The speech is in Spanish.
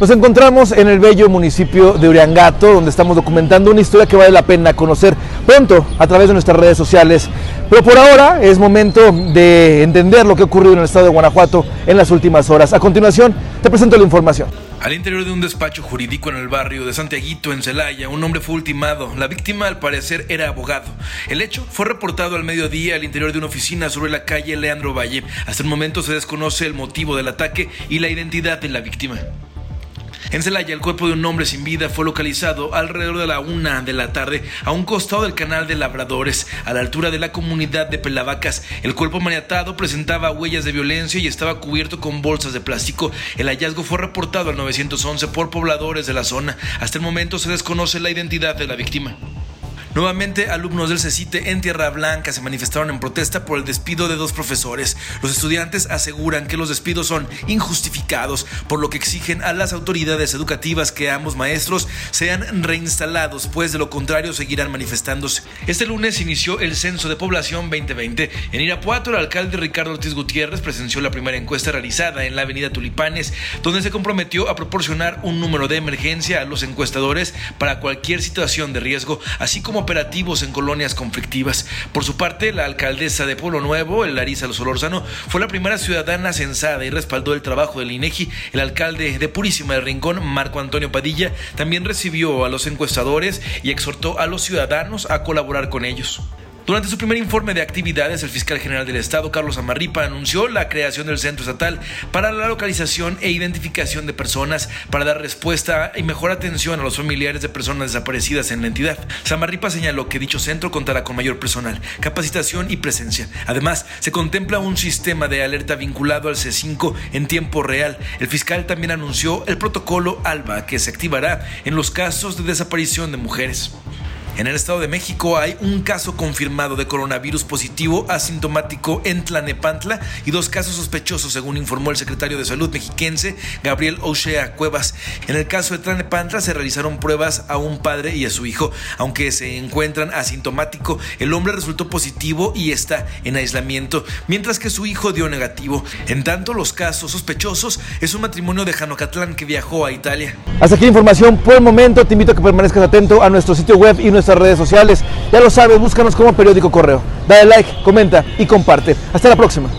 Nos encontramos en el bello municipio de Uriangato, donde estamos documentando una historia que vale la pena conocer pronto a través de nuestras redes sociales. Pero por ahora es momento de entender lo que ha ocurrido en el estado de Guanajuato en las últimas horas. A continuación, te presento la información. Al interior de un despacho jurídico en el barrio de Santiaguito, en Celaya, un hombre fue ultimado. La víctima, al parecer, era abogado. El hecho fue reportado al mediodía al interior de una oficina sobre la calle Leandro Valle. Hasta el momento se desconoce el motivo del ataque y la identidad de la víctima. En Celaya, el cuerpo de un hombre sin vida fue localizado alrededor de la una de la tarde a un costado del canal de Labradores, a la altura de la comunidad de Pelavacas. El cuerpo maniatado presentaba huellas de violencia y estaba cubierto con bolsas de plástico. El hallazgo fue reportado al 911 por pobladores de la zona. Hasta el momento se desconoce la identidad de la víctima. Nuevamente, alumnos del CECITE en Tierra Blanca se manifestaron en protesta por el despido de dos profesores. Los estudiantes aseguran que los despidos son injustificados, por lo que exigen a las autoridades educativas que ambos maestros sean reinstalados, pues de lo contrario seguirán manifestándose. Este lunes inició el Censo de Población 2020. En Irapuato, el alcalde Ricardo Ortiz Gutiérrez presenció la primera encuesta realizada en la avenida Tulipanes, donde se comprometió a proporcionar un número de emergencia a los encuestadores para cualquier situación de riesgo, así como operativos en colonias conflictivas. Por su parte, la alcaldesa de Pueblo Nuevo, Larisa Solórzano, fue la primera ciudadana censada y respaldó el trabajo del INEGI. El alcalde de Purísima del Rincón, Marco Antonio Padilla, también recibió a los encuestadores y exhortó a los ciudadanos a colaborar con ellos. Durante su primer informe de actividades, el fiscal general del Estado, Carlos Amarripa, anunció la creación del Centro Estatal para la localización e identificación de personas para dar respuesta y mejor atención a los familiares de personas desaparecidas en la entidad. Samarripa señaló que dicho centro contará con mayor personal, capacitación y presencia. Además, se contempla un sistema de alerta vinculado al C5 en tiempo real. El fiscal también anunció el protocolo ALBA que se activará en los casos de desaparición de mujeres. En el Estado de México hay un caso confirmado de coronavirus positivo asintomático en Tlanepantla y dos casos sospechosos, según informó el secretario de Salud mexiquense Gabriel Ochea Cuevas. En el caso de Tlanepantla se realizaron pruebas a un padre y a su hijo. Aunque se encuentran asintomático, el hombre resultó positivo y está en aislamiento, mientras que su hijo dio negativo. En tanto, los casos sospechosos es un matrimonio de Janocatlán que viajó a Italia. Hasta aquí la información por el momento. Te invito a que permanezcas atento a nuestro sitio web y nuestra redes sociales. Ya lo sabes, búscanos como Periódico Correo. Dale like, comenta y comparte. Hasta la próxima.